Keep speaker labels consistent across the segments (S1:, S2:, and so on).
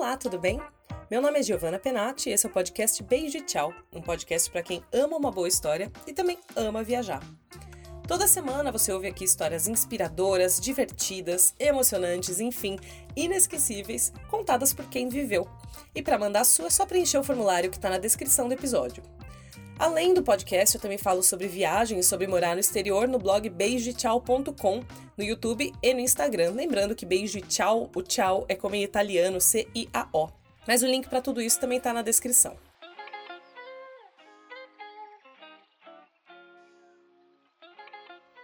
S1: Olá, tudo bem? Meu nome é Giovanna Penati e esse é o podcast Beijo e Tchau, um podcast para quem ama uma boa história e também ama viajar. Toda semana você ouve aqui histórias inspiradoras, divertidas, emocionantes, enfim, inesquecíveis, contadas por quem viveu. E para mandar a sua é só preencher o formulário que está na descrição do episódio. Além do podcast, eu também falo sobre viagem e sobre morar no exterior no blog beijotchau.com, no YouTube e no Instagram. Lembrando que beijo e tchau, o tchau é como em italiano, C-I-A-O. Mas o link para tudo isso também está na descrição.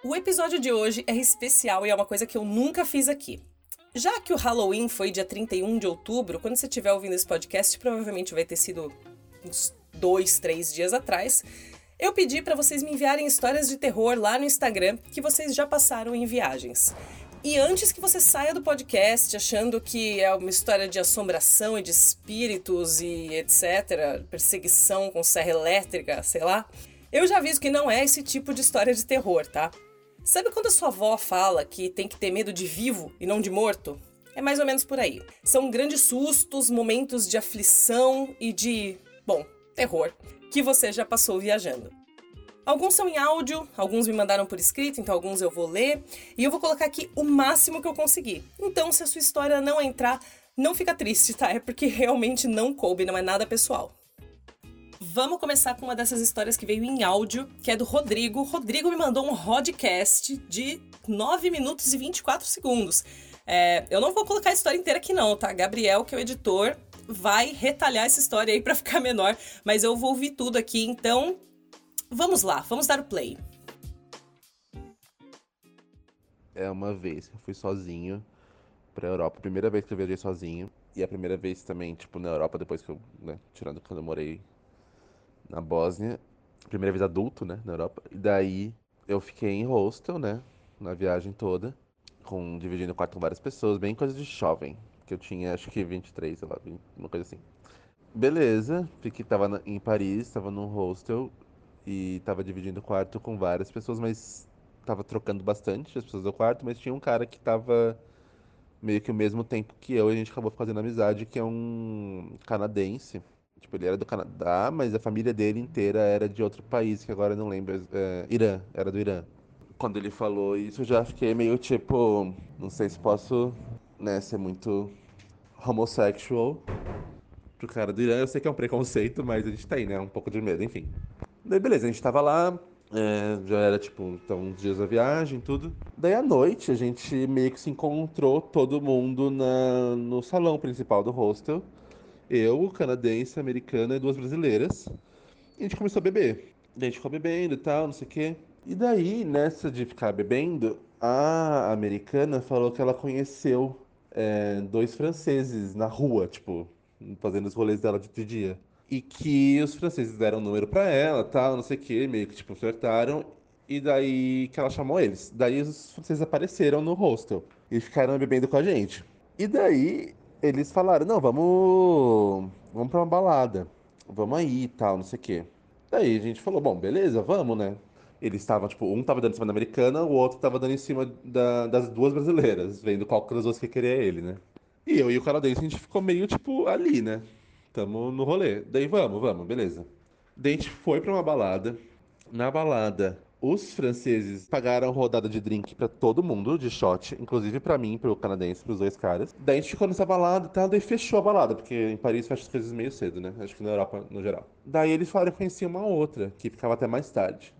S1: O episódio de hoje é especial e é uma coisa que eu nunca fiz aqui. Já que o Halloween foi dia 31 de outubro, quando você estiver ouvindo esse podcast, provavelmente vai ter sido uns dois, três dias atrás, eu pedi para vocês me enviarem histórias de terror lá no Instagram que vocês já passaram em viagens. E antes que você saia do podcast achando que é uma história de assombração e de espíritos e etc., perseguição com serra elétrica, sei lá, eu já aviso que não é esse tipo de história de terror, tá? Sabe quando a sua avó fala que tem que ter medo de vivo e não de morto? É mais ou menos por aí. São grandes sustos, momentos de aflição e de, bom, terror que você já passou viajando. Alguns são em áudio, alguns me mandaram por escrito, então alguns eu vou ler e eu vou colocar aqui o máximo que eu conseguir. Então, se a sua história não entrar, não fica triste, tá? É porque realmente não coube, não é nada pessoal. Vamos começar com uma dessas histórias que veio em áudio, que é do Rodrigo. Rodrigo me mandou um podcast de 9 minutos e 24 segundos. É, eu não vou colocar a história inteira aqui não, tá? Gabriel, que é o editor, vai retalhar essa história aí para ficar menor, mas eu vou ouvir tudo aqui, então vamos lá, vamos dar o play.
S2: É uma vez que eu fui sozinho pra Europa, primeira vez que eu viajei sozinho, e a primeira vez também, tipo, na Europa, depois que eu, né, tirando quando eu morei na Bósnia, primeira vez adulto, né, na Europa, e daí eu fiquei em hostel, né, na viagem toda, com dividindo o quarto com várias pessoas, bem coisa de jovem, que eu tinha acho que 23, sei lá, uma coisa assim. Beleza, fiquei, tava na, em Paris, tava num hostel e tava dividindo o quarto com várias pessoas, mas tava trocando bastante as pessoas do quarto, mas tinha um cara que tava meio que o mesmo tempo que eu e a gente acabou fazendo amizade, que é um canadense. Tipo, ele era do Canadá, mas a família dele inteira era de outro país, que agora eu não lembro. É, Irã, era do Irã. Quando ele falou isso, eu já fiquei meio tipo, não sei se posso né, ser muito homossexual pro cara do Irã. Eu sei que é um preconceito, mas a gente tem, né? Um pouco de medo, enfim. Daí, beleza, a gente tava lá, é, já era tipo, então, uns dias da viagem, tudo. Daí à noite a gente meio que se encontrou todo mundo na, no salão principal do hostel. Eu, canadense, americana e duas brasileiras. E a gente começou a beber. Daí a gente ficou bebendo e tal, não sei o quê. E daí, nessa de ficar bebendo, a americana falou que ela conheceu é, dois franceses na rua, tipo, fazendo os rolês dela de, dia. E que os franceses deram um número para ela, tal, não sei o que, meio que, tipo, flertaram. E daí que ela chamou eles. Daí os franceses apareceram no hostel e ficaram bebendo com a gente. E daí eles falaram, não, vamos. Vamos pra uma balada. Vamos aí e tal, não sei o que. Daí a gente falou, bom, beleza, vamos, né? Eles estavam, tipo, um tava dando em cima da americana, o outro tava dando em cima da, das duas brasileiras, vendo qual das duas que queria ele, né? E eu e o canadense, a gente ficou meio, tipo, ali, né? Tamo no rolê. Daí vamos, vamos, beleza. Daí a gente foi pra uma balada. Na balada, os franceses pagaram rodada de drink para todo mundo, de shot, inclusive para mim, pro canadense, pros dois caras. Daí a gente ficou nessa balada e tal, daí fechou a balada, porque em Paris fecha as coisas meio cedo, né? Acho que na Europa no geral. Daí eles falaram que conheciam uma outra, que ficava até mais tarde.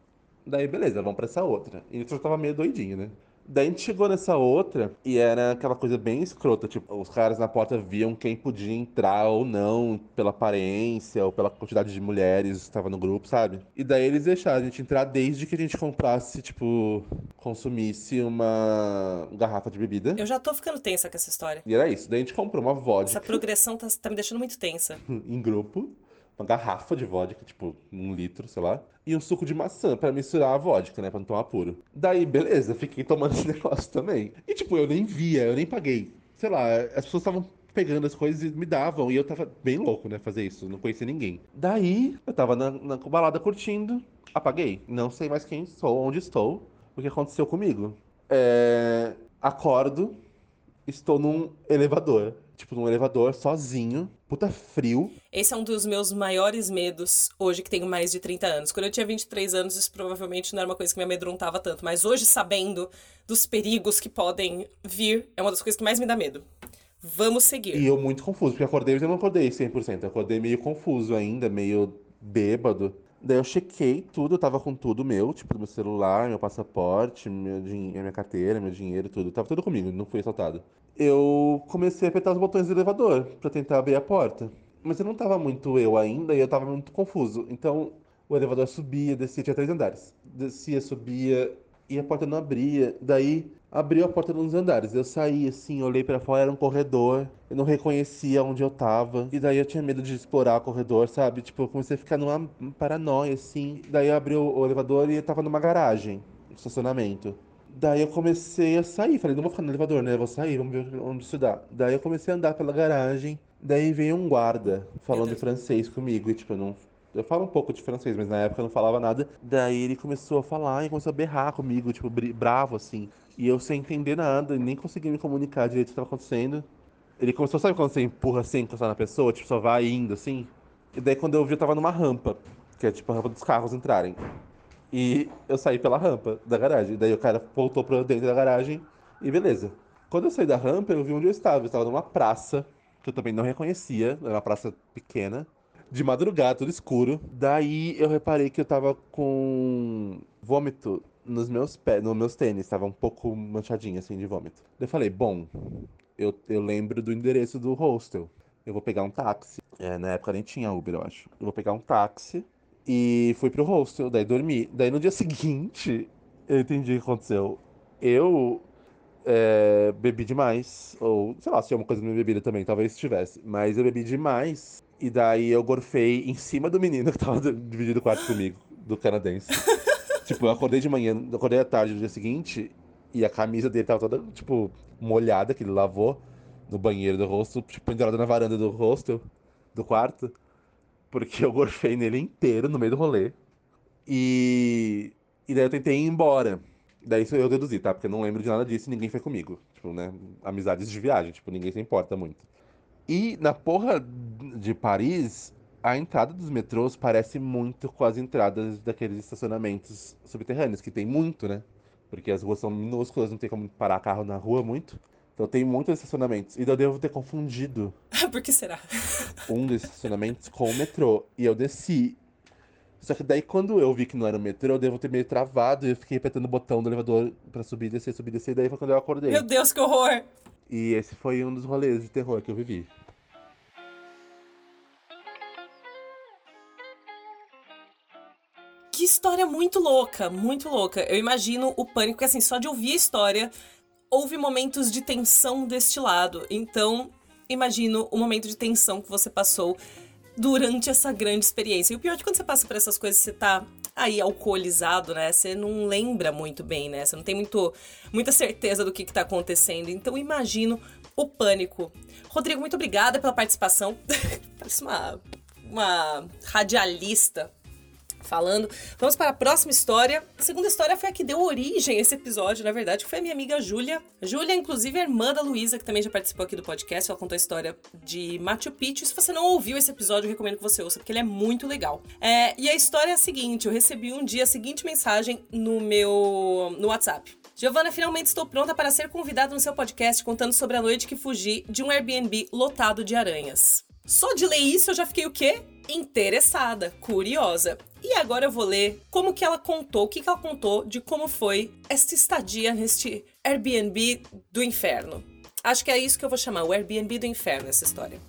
S2: Daí, beleza, vamos pra essa outra. E eu tava meio doidinho, né? Daí a gente chegou nessa outra e era aquela coisa bem escrota, tipo, os caras na porta viam quem podia entrar ou não, pela aparência ou pela quantidade de mulheres que estava no grupo, sabe? E daí eles deixaram a gente entrar desde que a gente comprasse, tipo, consumisse uma garrafa de bebida.
S1: Eu já tô ficando tensa com essa história.
S2: E era isso. Daí a gente comprou uma vodka.
S1: Essa progressão tá, tá me deixando muito tensa.
S2: em grupo uma garrafa de vodka, tipo, um litro, sei lá, e um suco de maçã para misturar a vodka, né, pra não tomar puro. Daí, beleza, fiquei tomando esse negócio também. E, tipo, eu nem via, eu nem paguei. Sei lá, as pessoas estavam pegando as coisas e me davam, e eu tava bem louco, né, fazer isso, não conhecia ninguém. Daí, eu tava na, na balada curtindo, apaguei. Não sei mais quem sou, onde estou, o que aconteceu comigo. É... Acordo, estou num elevador. Tipo, num elevador, sozinho, puta frio.
S1: Esse é um dos meus maiores medos hoje que tenho mais de 30 anos. Quando eu tinha 23 anos, isso provavelmente não era uma coisa que me amedrontava tanto. Mas hoje, sabendo dos perigos que podem vir, é uma das coisas que mais me dá medo. Vamos seguir.
S2: E eu muito confuso, porque acordei, mas eu não acordei 100%. Eu acordei meio confuso ainda, meio bêbado. Daí eu chequei tudo, tava com tudo meu, tipo, meu celular, meu passaporte, meu minha carteira, meu dinheiro, tudo. Tava tudo comigo, não fui assaltado. Eu comecei a apertar os botões do elevador pra tentar abrir a porta. Mas eu não tava muito eu ainda e eu tava muito confuso. Então o elevador subia, descia, tinha três andares. Descia, subia e a porta não abria. Daí abriu a porta nos andares. Eu saí assim, olhei para fora, era um corredor. Eu não reconhecia onde eu tava. E daí eu tinha medo de explorar o corredor, sabe? Tipo, eu comecei a ficar numa paranoia, assim. Daí abriu o elevador e eu tava numa garagem, um estacionamento. Daí eu comecei a sair. Falei, não vou ficar no elevador, né? Eu vou sair, vamos ver onde isso dá. Daí eu comecei a andar pela garagem. Daí veio um guarda falando francês comigo. E tipo, eu não eu falo um pouco de francês, mas na época eu não falava nada. Daí ele começou a falar e começou a berrar comigo, tipo, bravo, assim. E eu sem entender nada, nem conseguia me comunicar direito o que estava acontecendo. Ele começou, sabe quando você empurra sem encostar na pessoa? Tipo, só vai indo, assim? E daí quando eu vi, eu tava numa rampa, que é tipo a rampa dos carros entrarem. E eu saí pela rampa da garagem. Daí o cara voltou pra dentro da garagem e beleza. Quando eu saí da rampa, eu vi onde eu estava. Eu estava numa praça, que eu também não reconhecia, era uma praça pequena de madrugada, tudo escuro. Daí eu reparei que eu tava com vômito nos meus pés, nos meus tênis, tava um pouco manchadinho assim de vômito. Eu falei, bom, eu, eu lembro do endereço do hostel. Eu vou pegar um táxi. É, na época nem tinha Uber, eu acho. Eu vou pegar um táxi e fui pro hostel, daí dormi. Daí no dia seguinte, eu entendi o que aconteceu. Eu é, bebi demais. Ou, sei lá, se tinha uma coisa na minha bebida também, talvez tivesse. Mas eu bebi demais. E daí eu gorfei em cima do menino que tava dividindo o quarto comigo, do canadense. tipo, eu acordei de manhã, acordei à tarde do dia seguinte, e a camisa dele tava toda, tipo, molhada, que ele lavou no banheiro do rosto, tipo, pendurada na varanda do hostel, do quarto. Porque eu gorfei nele inteiro no meio do rolê. E. E daí eu tentei ir embora. Daí isso eu deduzi, tá? Porque eu não lembro de nada disso e ninguém foi comigo. Tipo, né? Amizades de viagem, tipo, ninguém se importa muito. E na porra de Paris, a entrada dos metrôs parece muito com as entradas daqueles estacionamentos subterrâneos, que tem muito, né? Porque as ruas são minúsculas, não tem como parar carro na rua muito. Então tem muitos estacionamentos. E eu devo ter confundido.
S1: Por que será?
S2: um desses estacionamentos com o metrô. E eu desci. Só que daí quando eu vi que não era o metrô, eu devo ter meio travado e eu fiquei apertando o botão do elevador pra subir, descer, subir, descer. E daí foi quando eu acordei.
S1: Meu Deus, que horror!
S2: E esse foi um dos rolês de terror que eu vivi.
S1: Que história muito louca, muito louca. Eu imagino o pânico, que assim, só de ouvir a história, houve momentos de tensão deste lado. Então, imagino o momento de tensão que você passou durante essa grande experiência. E o pior é que quando você passa por essas coisas, você tá aí alcoolizado, né? Você não lembra muito bem, né? Você não tem muito, muita certeza do que, que tá acontecendo. Então imagino o pânico. Rodrigo, muito obrigada pela participação. Parece uma, uma radialista falando. Vamos para a próxima história. A segunda história foi a que deu origem a esse episódio, na verdade, que foi a minha amiga Júlia. Júlia, inclusive, é irmã da Luísa, que também já participou aqui do podcast. Ela contou a história de Machu Picchu. Se você não ouviu esse episódio, eu recomendo que você ouça, porque ele é muito legal. É, e a história é a seguinte: eu recebi um dia a seguinte mensagem no meu no WhatsApp. Giovana, finalmente estou pronta para ser convidada no seu podcast contando sobre a noite que fugi de um Airbnb lotado de aranhas. Só de ler isso eu já fiquei o quê? Interessada, curiosa. E agora eu vou ler como que ela contou, o que, que ela contou de como foi esta estadia neste Airbnb do inferno. Acho que é isso que eu vou chamar, o Airbnb do inferno, essa história.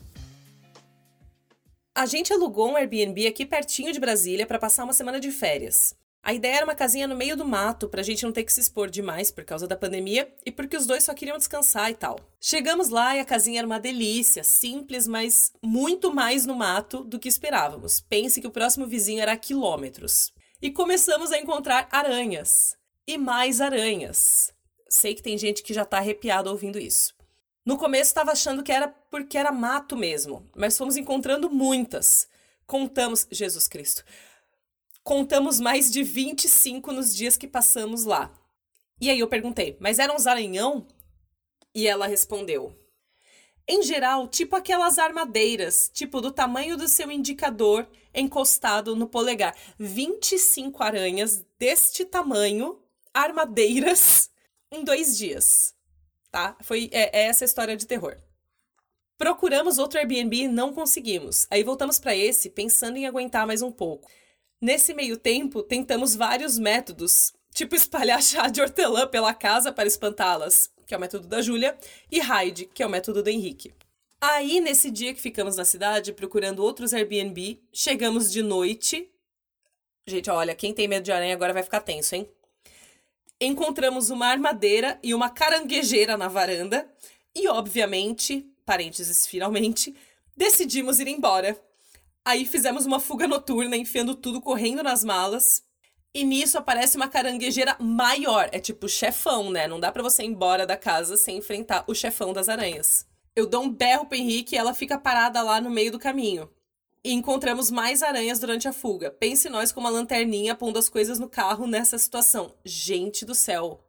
S1: A gente alugou um Airbnb aqui pertinho de Brasília para passar uma semana de férias. A ideia era uma casinha no meio do mato, pra gente não ter que se expor demais por causa da pandemia e porque os dois só queriam descansar e tal. Chegamos lá e a casinha era uma delícia, simples, mas muito mais no mato do que esperávamos. Pense que o próximo vizinho era a quilômetros. E começamos a encontrar aranhas. E mais aranhas. Sei que tem gente que já tá arrepiado ouvindo isso. No começo estava achando que era porque era mato mesmo, mas fomos encontrando muitas. Contamos, Jesus Cristo, contamos mais de 25 nos dias que passamos lá. E aí eu perguntei, mas eram uns aranhão? E ela respondeu: Em geral, tipo aquelas armadeiras, tipo do tamanho do seu indicador encostado no polegar. 25 aranhas deste tamanho, armadeiras, em dois dias. Tá? Foi é, é essa história de terror. Procuramos outro Airbnb e não conseguimos. Aí voltamos para esse, pensando em aguentar mais um pouco. Nesse meio tempo, tentamos vários métodos, tipo espalhar chá de hortelã pela casa para espantá-las, que é o método da Júlia, e Hyde, que é o método do Henrique. Aí, nesse dia que ficamos na cidade procurando outros Airbnb, chegamos de noite. Gente, olha, quem tem medo de aranha agora vai ficar tenso, hein? Encontramos uma armadeira e uma caranguejeira na varanda. E, obviamente, parênteses, finalmente, decidimos ir embora. Aí fizemos uma fuga noturna, enfiando tudo correndo nas malas. E nisso aparece uma caranguejeira maior. É tipo chefão, né? Não dá para você ir embora da casa sem enfrentar o chefão das aranhas. Eu dou um berro pro Henrique e ela fica parada lá no meio do caminho. E encontramos mais aranhas durante a fuga. Pense nós com uma lanterninha pondo as coisas no carro nessa situação. Gente do céu.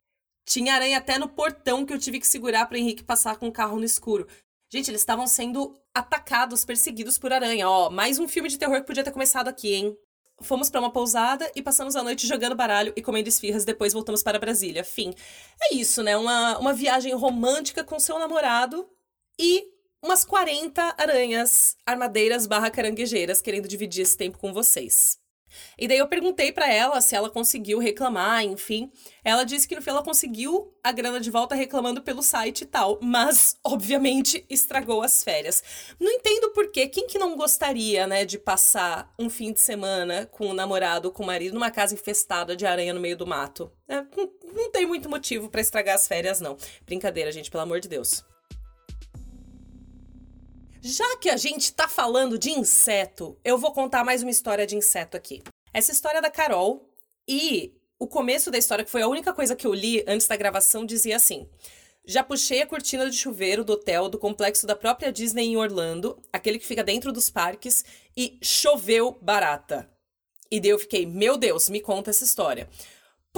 S1: Tinha aranha até no portão que eu tive que segurar para Henrique passar com o carro no escuro. Gente, eles estavam sendo atacados, perseguidos por aranha. Ó, mais um filme de terror que podia ter começado aqui, hein? Fomos para uma pousada e passamos a noite jogando baralho e comendo esfirras, depois voltamos para Brasília. Fim. É isso, né? Uma, uma viagem romântica com seu namorado e umas 40 aranhas armadeiras barra caranguejeiras querendo dividir esse tempo com vocês. E daí eu perguntei para ela se ela conseguiu reclamar, enfim. Ela disse que no fim ela conseguiu a grana de volta reclamando pelo site e tal, mas obviamente estragou as férias. Não entendo por quê. Quem que não gostaria, né, de passar um fim de semana com o namorado, com o marido numa casa infestada de aranha no meio do mato? É, não, não tem muito motivo para estragar as férias não. Brincadeira, gente, pelo amor de Deus. Já que a gente tá falando de inseto, eu vou contar mais uma história de inseto aqui. Essa história é da Carol e o começo da história, que foi a única coisa que eu li antes da gravação, dizia assim: Já puxei a cortina de chuveiro do hotel do complexo da própria Disney em Orlando, aquele que fica dentro dos parques, e choveu barata. E daí eu fiquei, meu Deus, me conta essa história.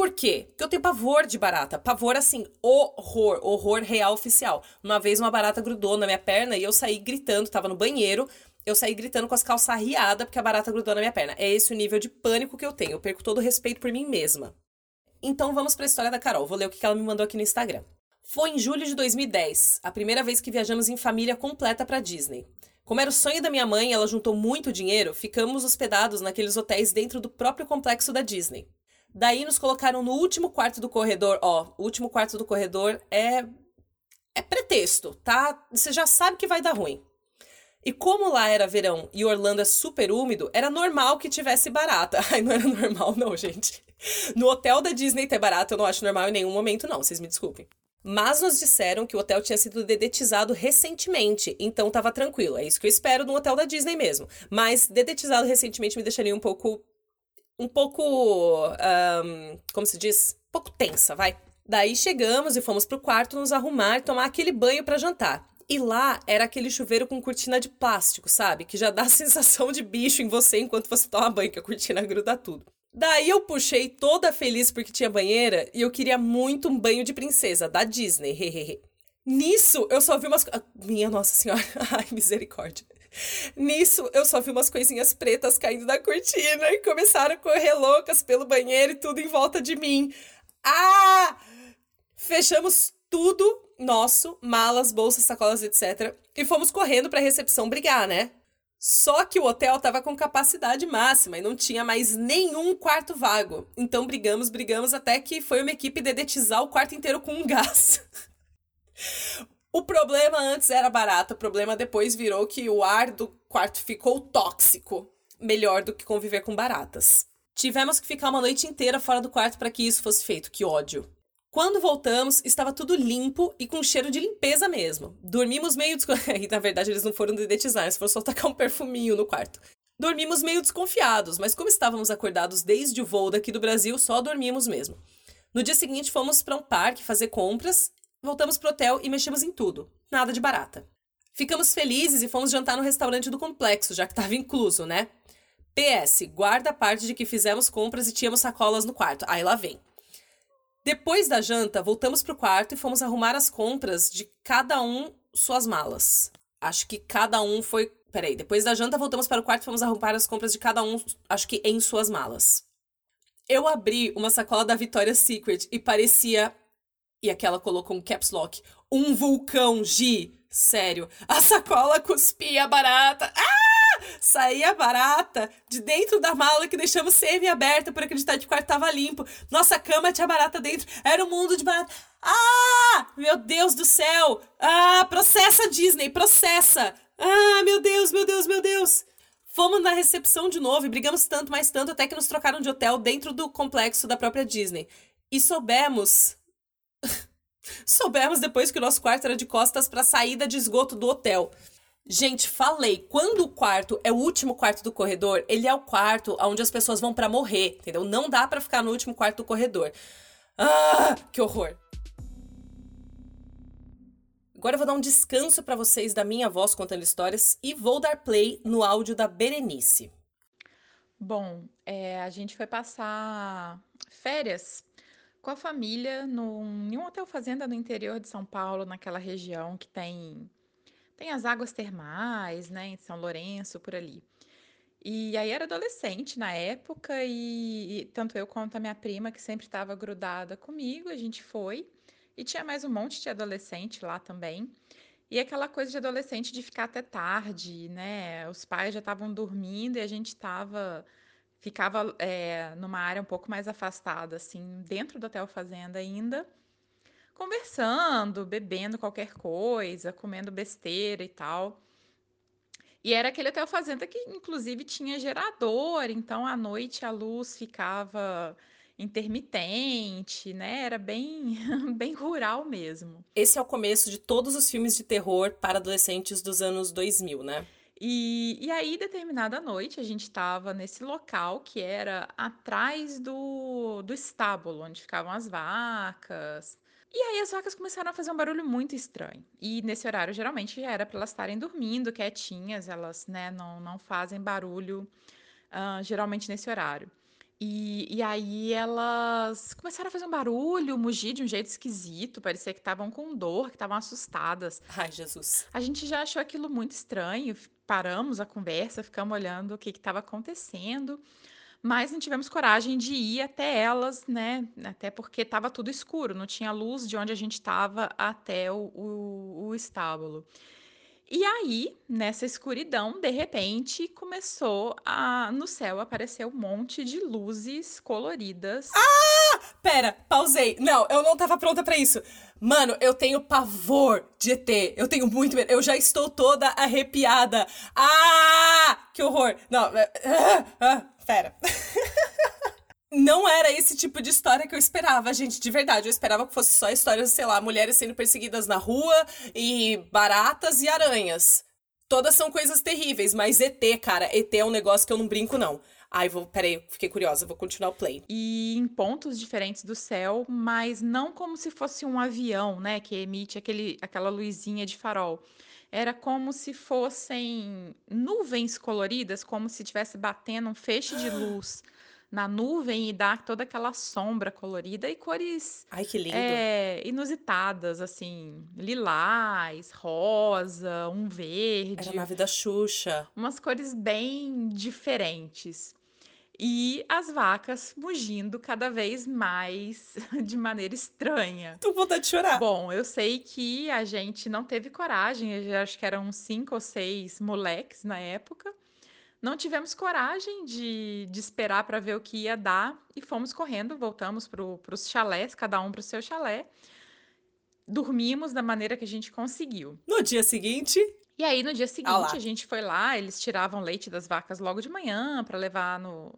S1: Por quê? Porque eu tenho pavor de barata. Pavor, assim, horror. Horror real oficial. Uma vez uma barata grudou na minha perna e eu saí gritando, tava no banheiro. Eu saí gritando com as calças arriadas porque a barata grudou na minha perna. É esse o nível de pânico que eu tenho. Eu perco todo o respeito por mim mesma. Então vamos para a história da Carol. Vou ler o que ela me mandou aqui no Instagram. Foi em julho de 2010, a primeira vez que viajamos em família completa para Disney. Como era o sonho da minha mãe, ela juntou muito dinheiro, ficamos hospedados naqueles hotéis dentro do próprio complexo da Disney. Daí nos colocaram no último quarto do corredor. Ó, o último quarto do corredor é. É pretexto, tá? Você já sabe que vai dar ruim. E como lá era verão e Orlando é super úmido, era normal que tivesse barata. Ai, não era normal, não, gente. No hotel da Disney ter barata eu não acho normal em nenhum momento, não, vocês me desculpem. Mas nos disseram que o hotel tinha sido dedetizado recentemente, então tava tranquilo. É isso que eu espero no hotel da Disney mesmo. Mas dedetizado recentemente me deixaria um pouco um pouco. Um, como se diz? Um pouco tensa, vai. Daí chegamos e fomos pro quarto nos arrumar e tomar aquele banho para jantar. E lá era aquele chuveiro com cortina de plástico, sabe? Que já dá a sensação de bicho em você enquanto você toma banho, que a cortina gruda tudo. Daí eu puxei toda feliz porque tinha banheira e eu queria muito um banho de princesa, da Disney. Nisso eu só vi umas. Minha Nossa Senhora, ai misericórdia. Nisso, eu só vi umas coisinhas pretas caindo da cortina e começaram a correr loucas pelo banheiro e tudo em volta de mim. Ah! Fechamos tudo nosso, malas, bolsas, sacolas, etc. E fomos correndo para a recepção brigar, né? Só que o hotel tava com capacidade máxima e não tinha mais nenhum quarto vago. Então brigamos, brigamos até que foi uma equipe dedetizar o quarto inteiro com um gás. O problema antes era barato, o problema depois virou que o ar do quarto ficou tóxico. Melhor do que conviver com baratas. Tivemos que ficar uma noite inteira fora do quarto para que isso fosse feito. Que ódio. Quando voltamos, estava tudo limpo e com cheiro de limpeza mesmo. Dormimos meio desconfiados. na verdade, eles não foram dedetizar, eles foram só tacar um perfuminho no quarto. Dormimos meio desconfiados, mas como estávamos acordados desde o voo daqui do Brasil, só dormimos mesmo. No dia seguinte, fomos para um parque fazer compras Voltamos pro hotel e mexemos em tudo. Nada de barata. Ficamos felizes e fomos jantar no restaurante do complexo, já que estava incluso, né? PS, guarda a parte de que fizemos compras e tínhamos sacolas no quarto. Aí lá vem. Depois da janta, voltamos pro quarto e fomos arrumar as compras de cada um suas malas. Acho que cada um foi. Peraí, depois da janta voltamos para o quarto e fomos arrumar as compras de cada um, acho que em suas malas. Eu abri uma sacola da Victoria's Secret e parecia. E aquela colocou um caps lock. Um vulcão, Gi. Sério. A sacola cuspia barata. Ah! Saía barata de dentro da mala que deixamos semi-aberta por acreditar que o quarto tava limpo. Nossa cama tinha barata dentro. Era um mundo de barata. Ah! Meu Deus do céu! Ah, processa Disney, processa! Ah, meu Deus, meu Deus, meu Deus! Fomos na recepção de novo e brigamos tanto, mais tanto, até que nos trocaram de hotel dentro do complexo da própria Disney. E soubemos. Soubemos depois que o nosso quarto era de costas para a saída de esgoto do hotel. Gente, falei, quando o quarto é o último quarto do corredor, ele é o quarto onde as pessoas vão para morrer, entendeu? Não dá para ficar no último quarto do corredor. Ah, que horror. Agora eu vou dar um descanso para vocês da minha voz contando histórias e vou dar play no áudio da Berenice.
S3: Bom, é, a gente foi passar férias com a família num, em um hotel fazenda no interior de São Paulo, naquela região que tem tem as águas termais, né, em São Lourenço, por ali. E aí era adolescente na época e, e tanto eu quanto a minha prima, que sempre estava grudada comigo, a gente foi. E tinha mais um monte de adolescente lá também. E aquela coisa de adolescente de ficar até tarde, né? Os pais já estavam dormindo e a gente estava ficava é, numa área um pouco mais afastada, assim, dentro do hotel fazenda ainda conversando, bebendo qualquer coisa, comendo besteira e tal. E era aquele hotel fazenda que, inclusive, tinha gerador, então à noite a luz ficava intermitente, né? Era bem, bem rural mesmo.
S1: Esse é o começo de todos os filmes de terror para adolescentes dos anos 2000, né?
S3: E, e aí, determinada noite, a gente estava nesse local que era atrás do, do estábulo, onde ficavam as vacas. E aí as vacas começaram a fazer um barulho muito estranho. E nesse horário, geralmente, era para elas estarem dormindo, quietinhas, elas né, não, não fazem barulho uh, geralmente nesse horário. E, e aí elas começaram a fazer um barulho, mugir de um jeito esquisito, parecia que estavam com dor, que estavam assustadas.
S1: Ai, Jesus.
S3: A gente já achou aquilo muito estranho, paramos a conversa, ficamos olhando o que estava acontecendo mas não tivemos coragem de ir até elas, né? Até porque estava tudo escuro, não tinha luz de onde a gente estava até o, o, o estábulo. E aí, nessa escuridão, de repente, começou a no céu aparecer um monte de luzes coloridas.
S1: Ah! Pera, pausei. Não, eu não tava pronta para isso. Mano, eu tenho pavor de ET. Eu tenho muito medo. Eu já estou toda arrepiada. Ah! Que horror. Não, ah, ah, pera. Não era esse tipo de história que eu esperava, gente, de verdade. Eu esperava que fosse só histórias, sei lá, mulheres sendo perseguidas na rua e baratas e aranhas. Todas são coisas terríveis, mas ET, cara, ET é um negócio que eu não brinco, não. Ai, vou, peraí, fiquei curiosa, vou continuar o play.
S3: E em pontos diferentes do céu, mas não como se fosse um avião, né, que emite aquele, aquela luzinha de farol era como se fossem nuvens coloridas, como se estivesse batendo um feixe de luz na nuvem e dá toda aquela sombra colorida e cores
S1: Ai, que lindo.
S3: É, inusitadas, assim, lilás, rosa, um verde.
S1: Era a nave da Xuxa.
S3: Umas cores bem diferentes e as vacas mugindo cada vez mais de maneira estranha.
S1: Com vontade de chorar.
S3: Bom, eu sei que a gente não teve coragem, eu acho que eram cinco ou seis moleques na época. Não tivemos coragem de, de esperar para ver o que ia dar e fomos correndo, voltamos para os chalés, cada um para o seu chalé. Dormimos da maneira que a gente conseguiu.
S1: No dia seguinte,
S3: e aí, no dia seguinte, a gente foi lá, eles tiravam leite das vacas logo de manhã para levar no,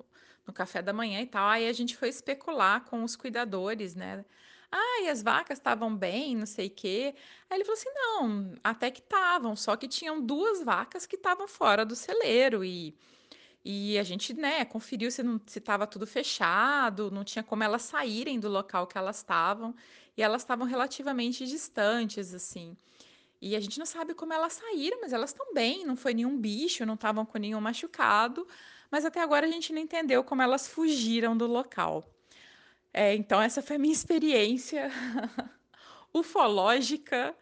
S3: no café da manhã e tal. Aí a gente foi especular com os cuidadores, né? Ah, e as vacas estavam bem, não sei o quê. Aí ele falou assim: não, até que estavam, só que tinham duas vacas que estavam fora do celeiro e. E a gente, né, conferiu se estava tudo fechado, não tinha como elas saírem do local que elas estavam, e elas estavam relativamente distantes, assim. E a gente não sabe como elas saíram, mas elas estão bem, não foi nenhum bicho, não estavam com nenhum machucado mas até agora a gente não entendeu como elas fugiram do local. É, então, essa foi a minha experiência ufológica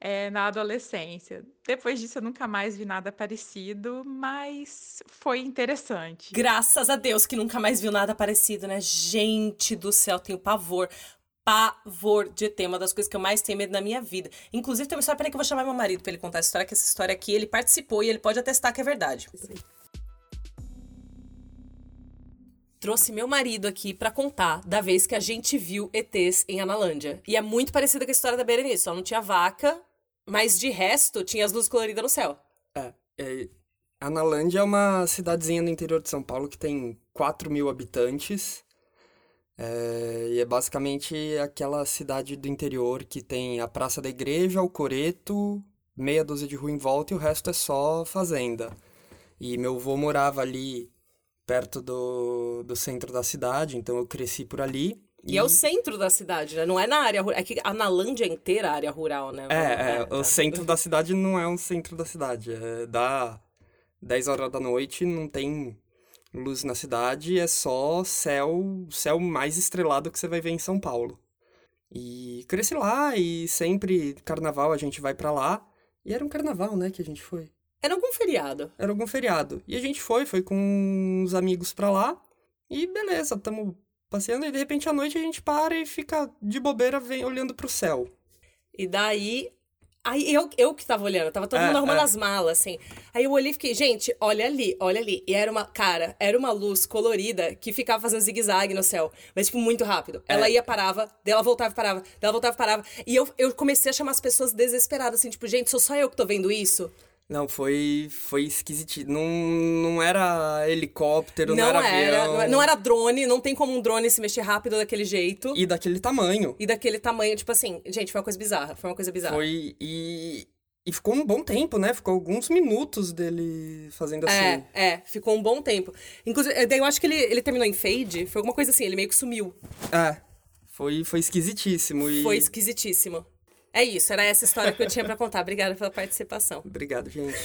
S3: é, na adolescência. Depois disso, eu nunca mais vi nada parecido, mas foi interessante.
S1: Graças a Deus que nunca mais viu nada parecido, né? Gente do céu, tenho pavor. Pavor de ET, uma das coisas que eu mais tenho medo na minha vida. Inclusive, tem uma história, peraí que eu vou chamar meu marido pra ele contar essa história, que essa história aqui ele participou e ele pode atestar que é verdade. Trouxe meu marido aqui para contar da vez que a gente viu ETs em Analândia. E é muito parecida com a história da Berenice, só não tinha vaca, mas de resto tinha as luzes coloridas no céu.
S4: É, é Analândia é uma cidadezinha no interior de São Paulo que tem 4 mil habitantes. É, e é basicamente aquela cidade do interior que tem a Praça da Igreja, o Coreto, meia dúzia de rua em volta e o resto é só fazenda. E meu avô morava ali perto do, do centro da cidade, então eu cresci por ali.
S1: E, e, é o centro da cidade, né? Não é na área rural. É que a Nalândia é inteira área rural, né?
S4: É, é, é o tá. centro da cidade não é um centro da cidade. É da 10 horas da noite, não tem luz na cidade, é só céu, céu mais estrelado que você vai ver em São Paulo. E cresci lá e sempre carnaval a gente vai para lá. E era um carnaval, né, que a gente foi.
S1: Era algum feriado.
S4: Era algum feriado. E a gente foi, foi com uns amigos pra lá. E beleza, tamo passeando e de repente à noite a gente para e fica de bobeira vem, olhando pro céu.
S1: E daí. Aí eu, eu que tava olhando, tava todo é, mundo arrumando é. as malas, assim. Aí eu olhei e fiquei, gente, olha ali, olha ali. E era uma, cara, era uma luz colorida que ficava fazendo zigue-zague no céu. Mas, tipo, muito rápido. É. Ela ia, parava, dela voltava e parava, dela voltava e parava. E eu, eu comecei a chamar as pessoas desesperadas, assim, tipo, gente, sou só eu que tô vendo isso?
S4: Não, foi, foi esquisito. Não, não era helicóptero, não, não era, era avião.
S1: Não era drone, não tem como um drone se mexer rápido daquele jeito.
S4: E daquele tamanho.
S1: E daquele tamanho, tipo assim, gente, foi uma coisa bizarra. Foi uma coisa bizarra.
S4: Foi. E. E ficou um bom tempo, né? Ficou alguns minutos dele fazendo assim.
S1: É, é, ficou um bom tempo. Inclusive, daí eu acho que ele, ele terminou em fade, foi alguma coisa assim, ele meio que sumiu.
S4: É. Foi, foi esquisitíssimo. E...
S1: Foi esquisitíssimo. É isso, era essa história que eu tinha para contar. Obrigada pela participação.
S4: Obrigado, gente.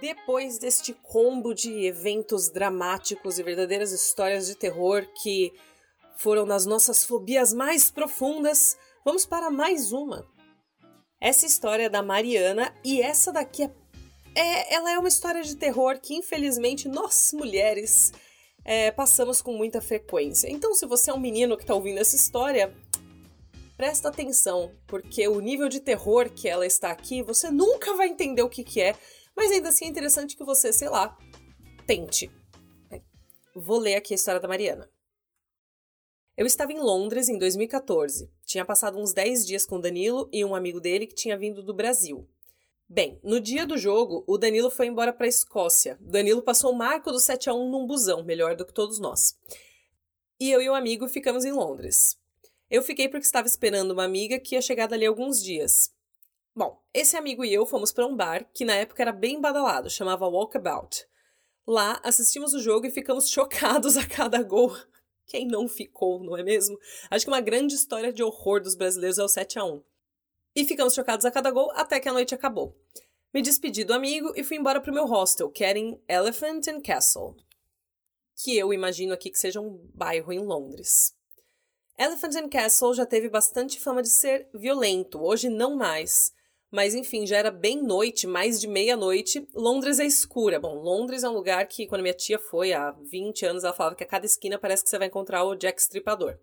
S1: Depois deste combo de eventos dramáticos e verdadeiras histórias de terror que foram nas nossas fobias mais profundas, vamos para mais uma. Essa história é da Mariana e essa daqui é, é ela é uma história de terror que infelizmente nós mulheres é, passamos com muita frequência. Então, se você é um menino que está ouvindo essa história, presta atenção, porque o nível de terror que ela está aqui, você nunca vai entender o que, que é, mas ainda assim é interessante que você, sei lá, tente. Vou ler aqui a história da Mariana. Eu estava em Londres em 2014. Tinha passado uns 10 dias com Danilo e um amigo dele que tinha vindo do Brasil. Bem, no dia do jogo, o Danilo foi embora para a Escócia. Danilo passou o marco do 7 a 1 num busão, melhor do que todos nós. E eu e o amigo ficamos em Londres. Eu fiquei porque estava esperando uma amiga que ia chegar dali alguns dias. Bom, esse amigo e eu fomos para um bar que na época era bem badalado, chamava Walkabout. Lá assistimos o jogo e ficamos chocados a cada gol. Quem não ficou, não é mesmo? Acho que uma grande história de horror dos brasileiros é o 7 a 1 e ficamos chocados a cada gol até que a noite acabou. Me despedi do amigo e fui embora pro meu hostel, que era em Elephant and Castle, que eu imagino aqui que seja um bairro em Londres. Elephant and Castle já teve bastante fama de ser violento, hoje não mais. Mas enfim, já era bem noite, mais de meia-noite. Londres é escura. Bom, Londres é um lugar que, quando minha tia foi há 20 anos, ela falava que a cada esquina parece que você vai encontrar o Jack Stripador.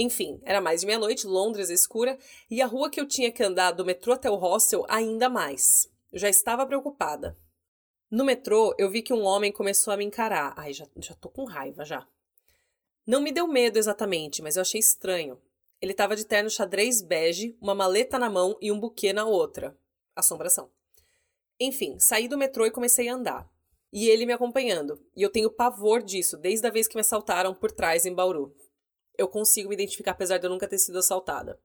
S1: Enfim, era mais de meia-noite, Londres escura, e a rua que eu tinha que andar do metrô até o hostel ainda mais. Eu já estava preocupada. No metrô, eu vi que um homem começou a me encarar. Ai, já, já tô com raiva já. Não me deu medo exatamente, mas eu achei estranho. Ele estava de terno xadrez bege, uma maleta na mão e um buquê na outra. Assombração. Enfim, saí do metrô e comecei a andar. E ele me acompanhando. E eu tenho pavor disso, desde a vez que me assaltaram por trás em Bauru eu consigo me identificar, apesar de eu nunca ter sido assaltada.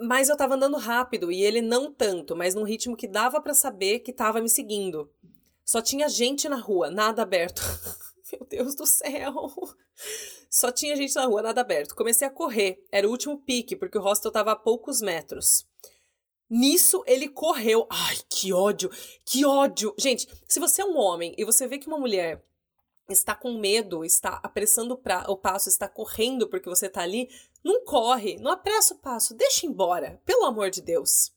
S1: Mas eu tava andando rápido e ele não tanto, mas num ritmo que dava para saber que tava me seguindo. Só tinha gente na rua, nada aberto. Meu Deus do céu! Só tinha gente na rua, nada aberto. Comecei a correr. Era o último pique, porque o hostel tava a poucos metros. Nisso ele correu. Ai, que ódio! Que ódio! Gente, se você é um homem e você vê que uma mulher está com medo, está apressando o passo, está correndo porque você está ali, não corre, não apressa o passo, deixa embora, pelo amor de Deus.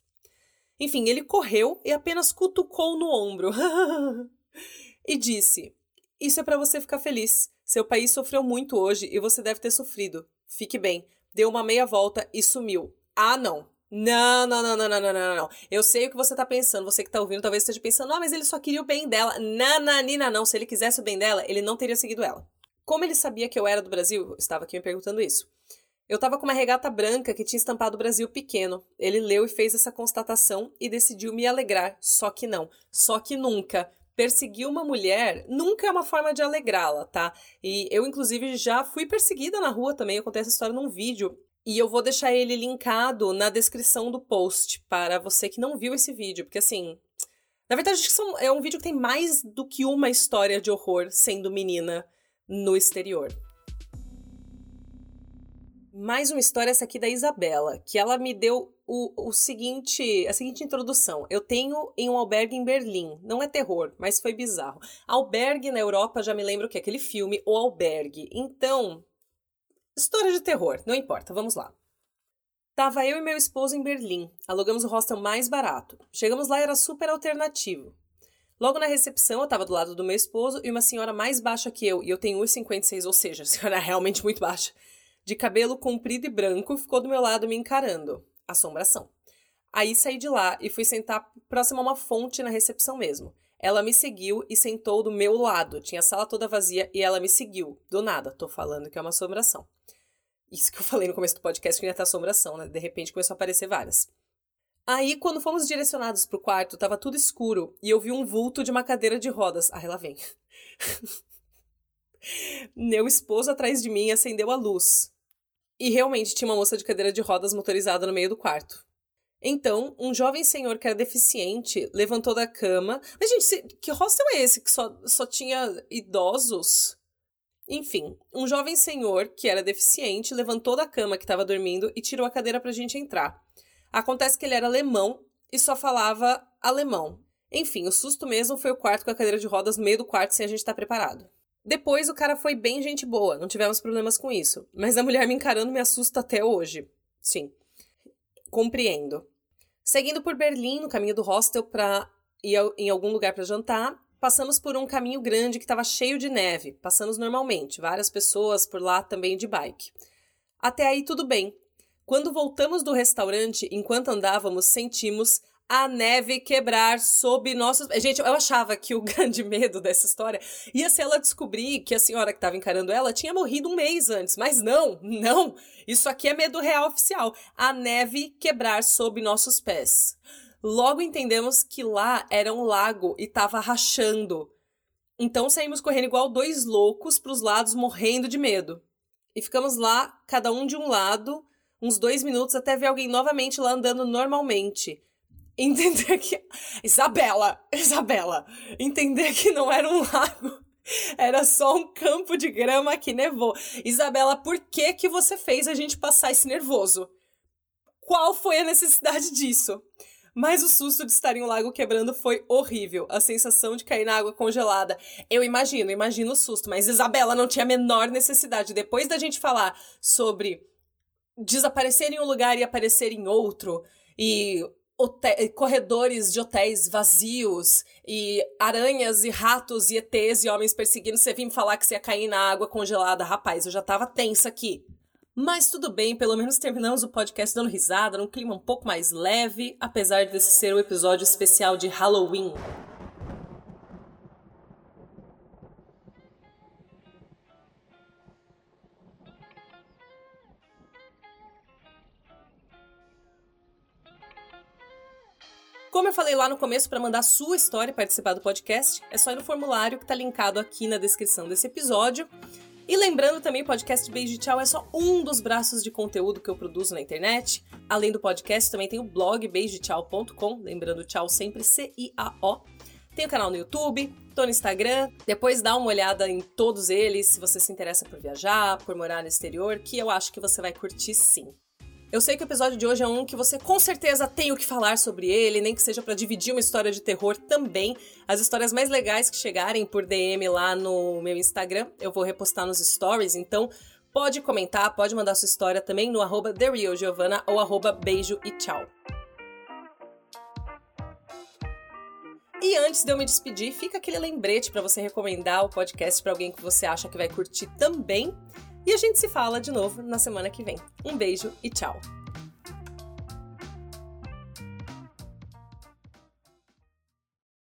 S1: Enfim, ele correu e apenas cutucou no ombro e disse: Isso é para você ficar feliz. Seu país sofreu muito hoje e você deve ter sofrido. Fique bem. Deu uma meia volta e sumiu. Ah, não. Não, não, não, não, não, não, não, não. Eu sei o que você tá pensando. Você que tá ouvindo talvez esteja pensando, ah, mas ele só queria o bem dela. Nananina, não. Se ele quisesse o bem dela, ele não teria seguido ela. Como ele sabia que eu era do Brasil, estava aqui me perguntando isso. Eu tava com uma regata branca que tinha estampado o Brasil pequeno. Ele leu e fez essa constatação e decidiu me alegrar. Só que não. Só que nunca perseguir uma mulher nunca é uma forma de alegrá-la, tá? E eu, inclusive, já fui perseguida na rua também. Eu contei essa história num vídeo. E eu vou deixar ele linkado na descrição do post para você que não viu esse vídeo, porque assim. Na verdade, são, é um vídeo que tem mais do que uma história de horror sendo menina no exterior. Mais uma história, essa aqui da Isabela, que ela me deu o, o seguinte, a seguinte introdução. Eu tenho em um albergue em Berlim. Não é terror, mas foi bizarro. Albergue na Europa, já me lembro que é aquele filme, O Albergue. Então, história de terror, não importa, vamos lá. Tava eu e meu esposo em Berlim. Alugamos o hostel mais barato. Chegamos lá era super alternativo. Logo na recepção, eu tava do lado do meu esposo e uma senhora mais baixa que eu, e eu tenho 1,56, ou seja, a senhora é realmente muito baixa de cabelo comprido e branco, ficou do meu lado me encarando. Assombração. Aí saí de lá e fui sentar próximo a uma fonte na recepção mesmo. Ela me seguiu e sentou do meu lado. Tinha a sala toda vazia e ela me seguiu. Do nada, tô falando que é uma assombração. Isso que eu falei no começo do podcast que ia ter assombração, né? De repente começou a aparecer várias. Aí, quando fomos direcionados pro quarto, tava tudo escuro e eu vi um vulto de uma cadeira de rodas. Ah, ela vem. Meu esposo atrás de mim acendeu a luz. E realmente tinha uma moça de cadeira de rodas motorizada no meio do quarto. Então, um jovem senhor que era deficiente levantou da cama. Mas, gente, que hostel é esse que só, só tinha idosos? Enfim, um jovem senhor que era deficiente levantou da cama que estava dormindo e tirou a cadeira para a gente entrar. Acontece que ele era alemão e só falava alemão. Enfim, o susto mesmo foi o quarto com a cadeira de rodas no meio do quarto sem a gente estar tá preparado. Depois o cara foi bem gente boa, não tivemos problemas com isso. Mas a mulher me encarando me assusta até hoje. Sim. Compreendo. Seguindo por Berlim, no caminho do hostel para ir em algum lugar para jantar, passamos por um caminho grande que estava cheio de neve. Passamos normalmente, várias pessoas por lá também de bike. Até aí tudo bem. Quando voltamos do restaurante, enquanto andávamos, sentimos a neve quebrar sob nossos. Gente, eu achava que o grande medo dessa história ia ser ela descobrir que a senhora que estava encarando ela tinha morrido um mês antes. Mas não, não. Isso aqui é medo real oficial. A neve quebrar sob nossos pés. Logo entendemos que lá era um lago e estava rachando. Então saímos correndo igual dois loucos para os lados, morrendo de medo. E ficamos lá, cada um de um lado, uns dois minutos até ver alguém novamente lá andando normalmente entender que. Isabela! Isabela! Entender que não era um lago. Era só um campo de grama que nevou. Isabela, por que que você fez a gente passar esse nervoso? Qual foi a necessidade disso? Mas o susto de estar em um lago quebrando foi horrível. A sensação de cair na água congelada. Eu imagino, imagino o susto. Mas Isabela não tinha a menor necessidade. Depois da gente falar sobre desaparecer em um lugar e aparecer em outro, e corredores de hotéis vazios e aranhas e ratos e ETs e homens perseguindo, você vir me falar que você ia cair na água congelada. Rapaz, eu já tava tensa aqui. Mas tudo bem, pelo menos terminamos o podcast dando risada, num clima um pouco mais leve, apesar desse ser o episódio especial de Halloween. Como eu falei lá no começo, para mandar sua história e participar do podcast, é só ir no formulário que está linkado aqui na descrição desse episódio. E lembrando também, o podcast Beijo e Tchau é só um dos braços de conteúdo que eu produzo na internet. Além do podcast, também tem o blog beijotchau.com, lembrando tchau sempre C-I-A-O. Tem o canal no YouTube, tô no Instagram. Depois dá uma olhada em todos eles, se você se interessa por viajar, por morar no exterior, que eu acho que você vai curtir sim. Eu sei que o episódio de hoje é um que você com certeza tem o que falar sobre ele, nem que seja para dividir uma história de terror também. As histórias mais legais que chegarem por DM lá no meu Instagram, eu vou repostar nos stories, então pode comentar, pode mandar sua história também no arroba TheRealGiovanna ou arroba beijo e tchau. E antes de eu me despedir, fica aquele lembrete para você recomendar o podcast para alguém que você acha que vai curtir também. E a gente se fala de novo na semana que vem. Um beijo e tchau!